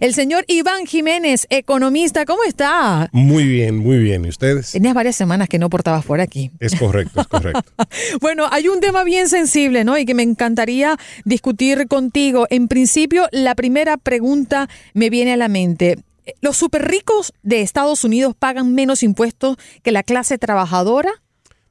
el señor Iván Jiménez, economista. ¿Cómo está? Muy bien, muy bien. ¿Y ustedes? Tenías varias semanas que no portabas por aquí. Es correcto, es correcto. bueno, hay un tema bien sensible, ¿no? Y que me encantaría discutir contigo. En principio, la primera pregunta me viene a la mente. ¿Los super ricos de Estados Unidos pagan menos impuestos que la clase trabajadora?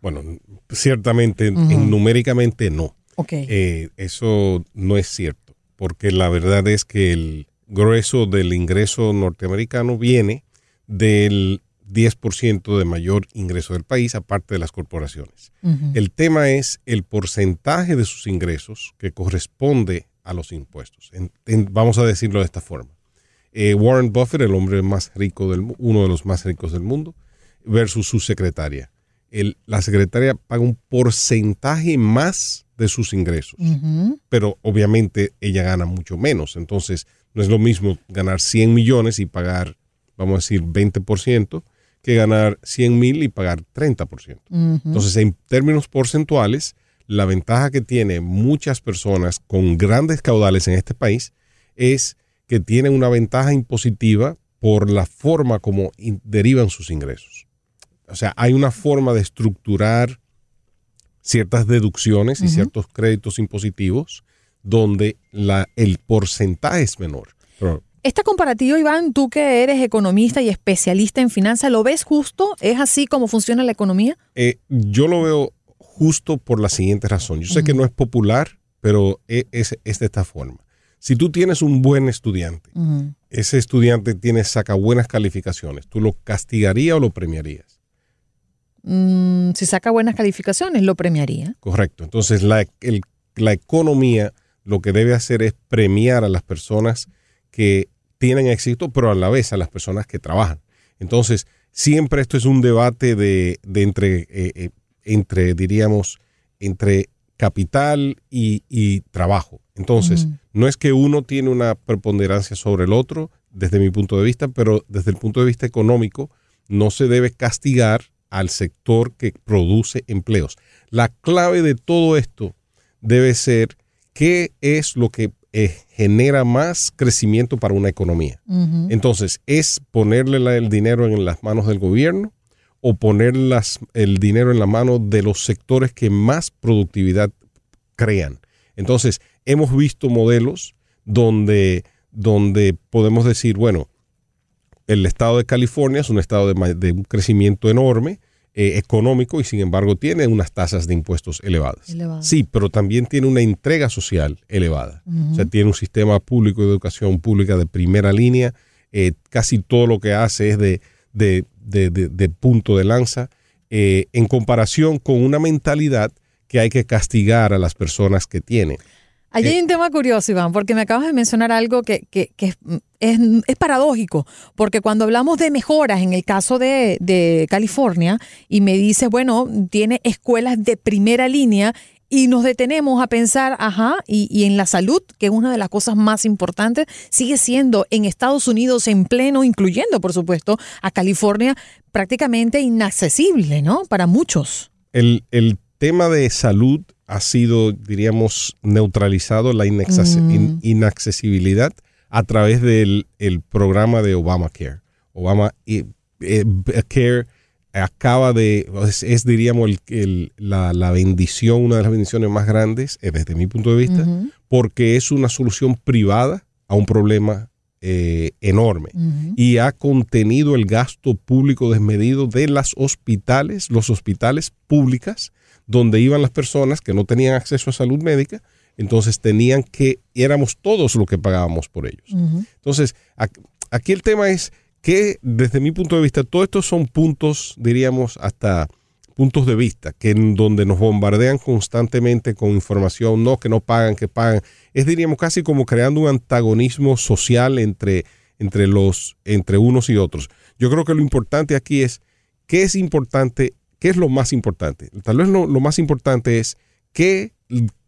Bueno, ciertamente, numéricamente no. Okay. Eh, eso no es cierto, porque la verdad es que el grueso del ingreso norteamericano viene del 10% de mayor ingreso del país, aparte de las corporaciones. El tema es el porcentaje de sus ingresos que corresponde a los impuestos. vamos a decirlo de esta forma. Eh, Warren Buffett, el hombre más rico del uno de los más ricos del mundo, versus su secretaria. la secretaria paga un porcentaje más de sus ingresos, pero obviamente ella gana mucho menos. Entonces, no es lo mismo ganar 100 millones y pagar, vamos a decir, 20%, que ganar 100 mil y pagar 30%. Entonces, en términos porcentuales, la ventaja que tienen muchas personas con grandes caudales en este país es que tienen una ventaja impositiva por la forma como derivan sus ingresos. O sea, hay una forma de estructurar ciertas deducciones y ciertos créditos impositivos donde la, el porcentaje es menor. Esta comparativa, Iván, tú que eres economista y especialista en finanzas, ¿lo ves justo? ¿Es así como funciona la economía? Eh, yo lo veo justo por la siguiente razón. Yo sé que no es popular, pero e, es, es de esta forma. Si tú tienes un buen estudiante, ese estudiante tiene, saca buenas calificaciones, ¿tú lo castigarías o lo premiarías? Mm, si saca buenas calificaciones, lo premiaría. Correcto. Entonces, la, la economía lo que debe hacer es premiar a las personas que tienen éxito, pero a la vez a las personas que trabajan. Entonces, siempre esto es un debate de, entre, eh, eh, entre, diríamos, entre capital y, trabajo. Entonces, no es que uno tiene una preponderancia sobre el otro, desde mi punto de vista, pero desde el punto de vista económico, no se debe castigar al sector que produce empleos. La clave de todo esto debe ser qué es lo que eh, genera más crecimiento para una economía. Entonces, ¿es ponerle el dinero en las manos del gobierno o poner el dinero en la mano de los sectores que más productividad crean? Entonces, hemos visto modelos donde, donde podemos decir, bueno, el estado de California es un estado de un crecimiento enorme, eh, económico y sin embargo tiene unas tasas de impuestos elevadas. Sí, pero también tiene una entrega social elevada. O sea, tiene un sistema público de educación pública de primera línea. Eh, casi todo lo que hace es de, de, punto de lanza eh, en comparación con una mentalidad que hay que castigar a las personas que tienen. Allí hay un tema curioso, Iván, porque me acabas de mencionar algo que, es, paradójico, porque cuando hablamos de mejoras en el caso de, California y me dices, bueno, tiene escuelas de primera línea y nos detenemos a pensar, ajá, y, y, en la salud, que es una de las cosas más importantes, sigue siendo en Estados Unidos en pleno, incluyendo, por supuesto, a California, prácticamente inaccesible, ¿no? Para muchos. El, el tema de salud ha sido, diríamos, neutralizado la mm. inaccesibilidad a través del programa de Obamacare. Obama eh, Care acaba de, es, diríamos, la, bendición, una de las bendiciones más grandes, eh, desde mi punto de vista, porque es una solución privada a un problema eh, enorme y ha contenido el gasto público desmedido de las hospitales, los hospitales públicas donde iban las personas que no tenían acceso a salud médica, entonces tenían que, éramos todos los que pagábamos por ellos. Entonces, aquí el tema es que desde mi punto de vista, todos estos son puntos, diríamos, hasta puntos de vista, que en donde nos bombardean constantemente con información, no, que no pagan, que pagan. Es, diríamos, casi como creando un antagonismo social entre, entre, los, entre unos y otros. Yo creo que lo importante aquí es, ¿qué es importante ¿qué es lo más importante? Tal vez lo, más importante es qué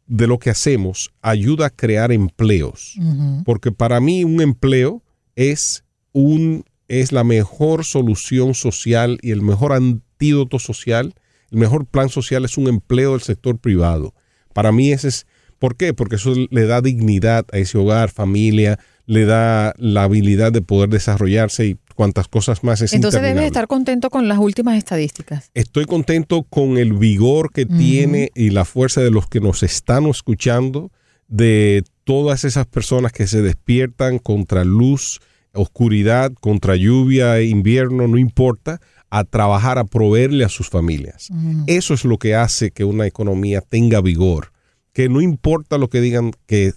de lo que hacemos ayuda a crear empleos. Porque para mí un empleo es, un, es la mejor solución social y el mejor antídoto social. El mejor plan social es un empleo del sector privado. Para mí ese es, ¿por qué? Porque eso le da dignidad a ese hogar, familia, le da la habilidad de poder desarrollarse y cuantas cosas más es Entonces debes estar contento con las últimas estadísticas. Estoy contento con el vigor que tiene y la fuerza de los que nos están escuchando, de todas esas personas que se despiertan contra luz, oscuridad, contra lluvia, invierno, no importa, a trabajar, a proveerle a sus familias. Eso es lo que hace que una economía tenga vigor, que no importa lo que digan, que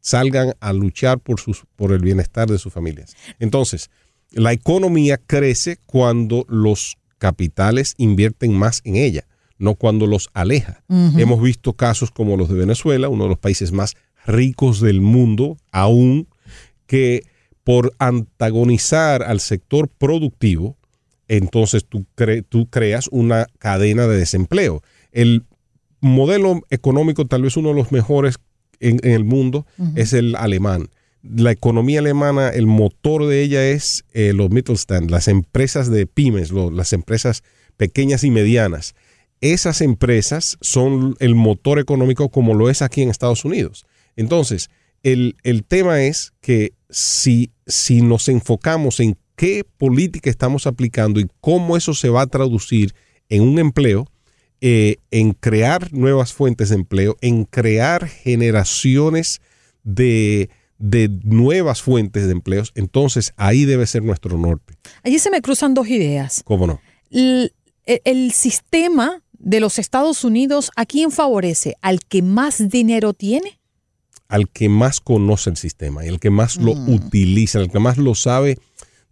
salgan a luchar por, sus, por el bienestar de sus familias. Entonces, la economía crece cuando los capitales invierten más en ella, no cuando los aleja. Hemos visto casos como los de Venezuela, uno de los países más ricos del mundo, aún que por antagonizar al sector productivo, entonces tú, tú creas una cadena de desempleo. El modelo económico, tal vez uno de los mejores en, el mundo, es el alemán. La economía alemana, el motor de ella es eh, los Mittelstand, las empresas de pymes, las empresas pequeñas y medianas. Esas empresas son el motor económico como lo es aquí en Estados Unidos. Entonces, el, el tema es que si, si nos enfocamos en qué política estamos aplicando y cómo eso se va a traducir en un empleo, eh, en crear nuevas fuentes de empleo, en crear generaciones de, nuevas fuentes de empleos, entonces ahí debe ser nuestro norte. Allí se me cruzan dos ideas. ¿Cómo no? El, el sistema de los Estados Unidos, ¿a quién favorece? ¿Al que más dinero tiene? Al que más conoce el sistema, y el que más lo mm. utiliza, el que más lo sabe,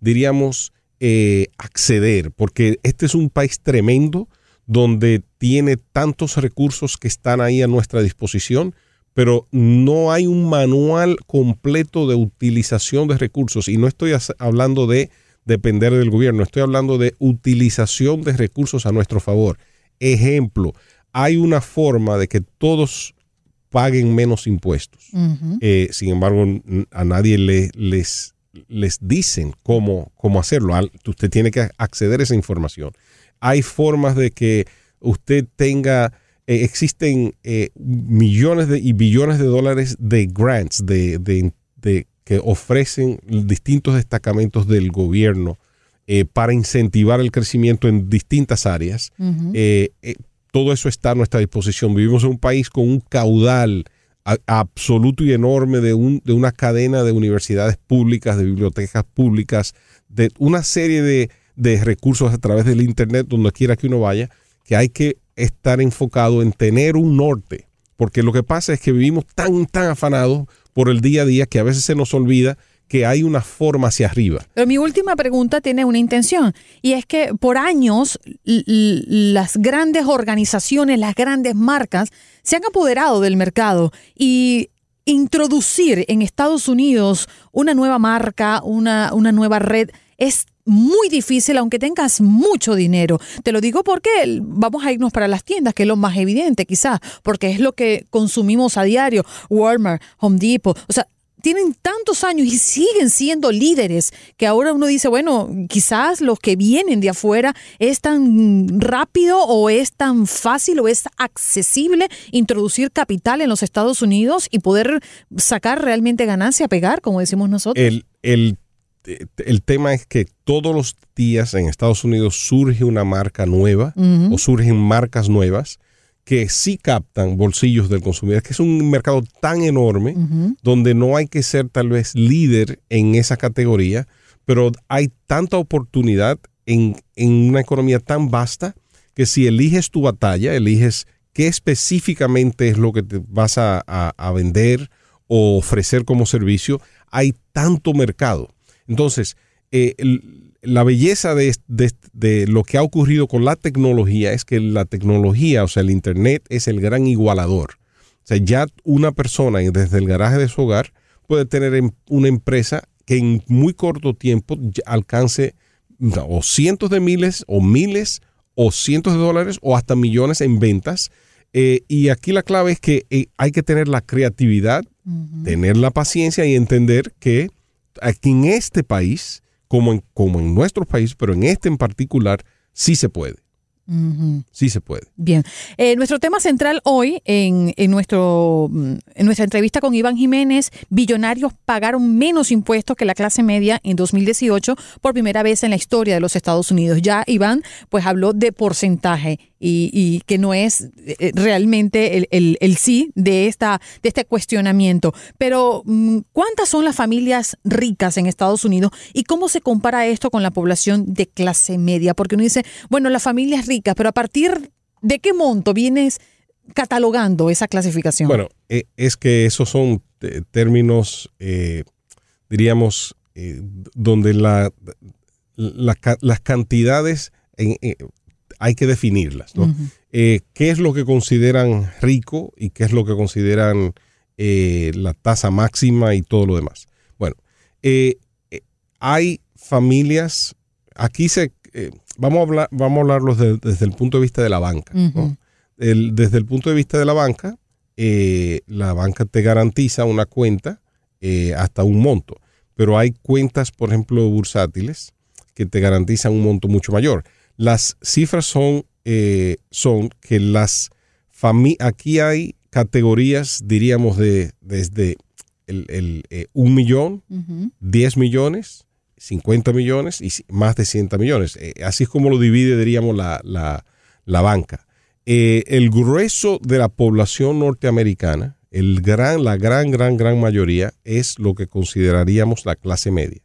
diríamos, eh, acceder, porque este es un país tremendo donde tiene tantos recursos que están ahí a nuestra disposición, pero no hay un manual completo de utilización de recursos. Y no estoy hablando de depender del gobierno, estoy hablando de utilización de recursos a nuestro favor. Ejemplo, hay una forma de que todos paguen menos impuestos. Eh, sin embargo, a nadie le, les, les dicen cómo, cómo hacerlo. Usted tiene que acceder a esa información hay formas de que usted tenga, eh, existen eh, millones de, y billones de dólares de grants de, de, que ofrecen distintos destacamentos del gobierno eh, para incentivar el crecimiento en distintas áreas. todo eso está a nuestra disposición. Vivimos en un país con un caudal absoluto y enorme de, un, de una cadena de universidades públicas, de bibliotecas públicas, de una serie de de recursos a través del Internet, donde quiera que uno vaya, que hay que estar enfocado en tener un norte. Porque lo que pasa es que vivimos tan, tan afanados por el día a día que a veces se nos olvida que hay una forma hacia arriba. Pero mi última pregunta tiene una intención y es que por años las grandes organizaciones, las grandes marcas se han apoderado del mercado y introducir en Estados Unidos una nueva marca, una, una nueva red es muy difícil aunque tengas mucho dinero. Te lo digo porque vamos a irnos para las tiendas, que es lo más evidente quizás, porque es lo que consumimos a diario, Walmart, Home Depot, o sea, tienen tantos años y siguen siendo líderes que ahora uno dice, bueno, quizás los que vienen de afuera es tan rápido o es tan fácil o es accesible introducir capital en los Estados Unidos y poder sacar realmente ganancia, pegar, como decimos nosotros. El, el el tema es que todos los días en Estados Unidos surge una marca nueva o surgen marcas nuevas que sí captan bolsillos del consumidor, que es un mercado tan enorme donde no hay que ser tal vez líder en esa categoría, pero hay tanta oportunidad en, una economía tan vasta que si eliges tu batalla, eliges qué específicamente es lo que te vas a, a vender o ofrecer como servicio, hay tanto mercado entonces, eh, la belleza de, lo que ha ocurrido con la tecnología es que la tecnología, o sea, el Internet es el gran igualador. O sea, ya una persona desde el garaje de su hogar puede tener em, una empresa que en muy corto tiempo alcance o cientos de miles o miles o cientos de dólares o hasta millones en ventas. Eh, y aquí la clave es que eh, hay que tener la creatividad, tener la paciencia y entender que aquí en este país, como en, como en nuestro país, pero en este en particular, sí se puede. Sí se puede. Bien. Eh, nuestro tema central hoy en, nuestro, mm, en nuestra entrevista con Iván Jiménez, billonarios pagaron menos impuestos que la clase media en 2018 por primera vez en la historia de los Estados Unidos. Ya Iván pues habló de porcentaje y, que no es eh, realmente el, sí de, esta, de este cuestionamiento. Pero mm, ¿cuántas son las familias ricas en Estados Unidos y cómo se compara esto con la población de clase media? Porque uno dice, bueno, las familias ricas pero a partir de qué monto vienes catalogando esa clasificación? Bueno, e, es que esos son eh, términos, eh, diríamos, donde la, las cantidades hay que definirlas. ¿Qué es lo que consideran rico y qué es lo que consideran la tasa máxima y todo lo demás? Bueno, hay familias, aquí se vamos a hablar, vamos a hablarlos desde el punto de vista de la banca. desde el punto de vista de la banca, eh, la banca te garantiza una cuenta eh, hasta un monto, pero hay cuentas, por ejemplo, bursátiles que te garantizan un monto mucho mayor. Las cifras son, eh, son que las familias, aquí hay categorías, diríamos, de desde el, un millón, diez millones, 50 millones y más de 100 millones. Eh, así es como lo divide, diríamos, la, la, banca. Eh, el grueso de la población norteamericana, el gran, la gran, gran, gran mayoría es lo que consideraríamos la clase media.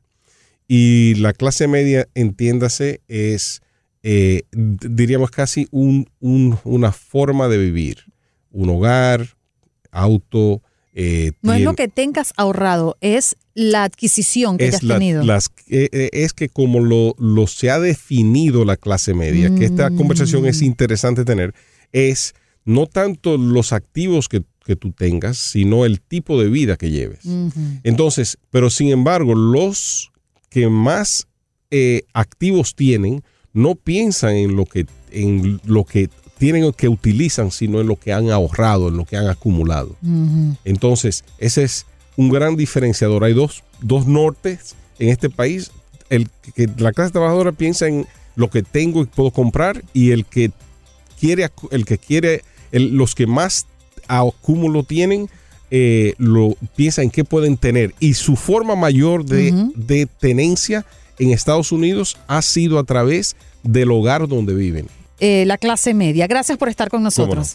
Y la clase media, entiéndase, es, eh, diríamos, casi un, una forma de vivir. Un hogar, auto, eh, no es lo que tengas ahorrado, es la adquisición que has tenido. Eh, eh, es que como lo, lo, se ha definido la clase media, que esta mm. conversación es interesante tener, es no tanto los activos que, tú tengas, sino el tipo de vida que lleves. Entonces, pero sin embargo, los que más activos tienen no piensan en lo que en lo que tienen o que utilizan, sino en lo que han ahorrado, en lo que han acumulado. Entonces, ese es un gran diferenciador. Hay dos, dos nortes en este país. El que la clase trabajadora piensa en lo que tengo y puedo comprar y el que quiere, el que quiere, los que más acúmulo tienen, eh, lo piensa en qué pueden tener. Y su forma mayor de, de tenencia en Estados Unidos ha sido a través del hogar donde viven. Eh, la clase media. Gracias por estar con nosotros.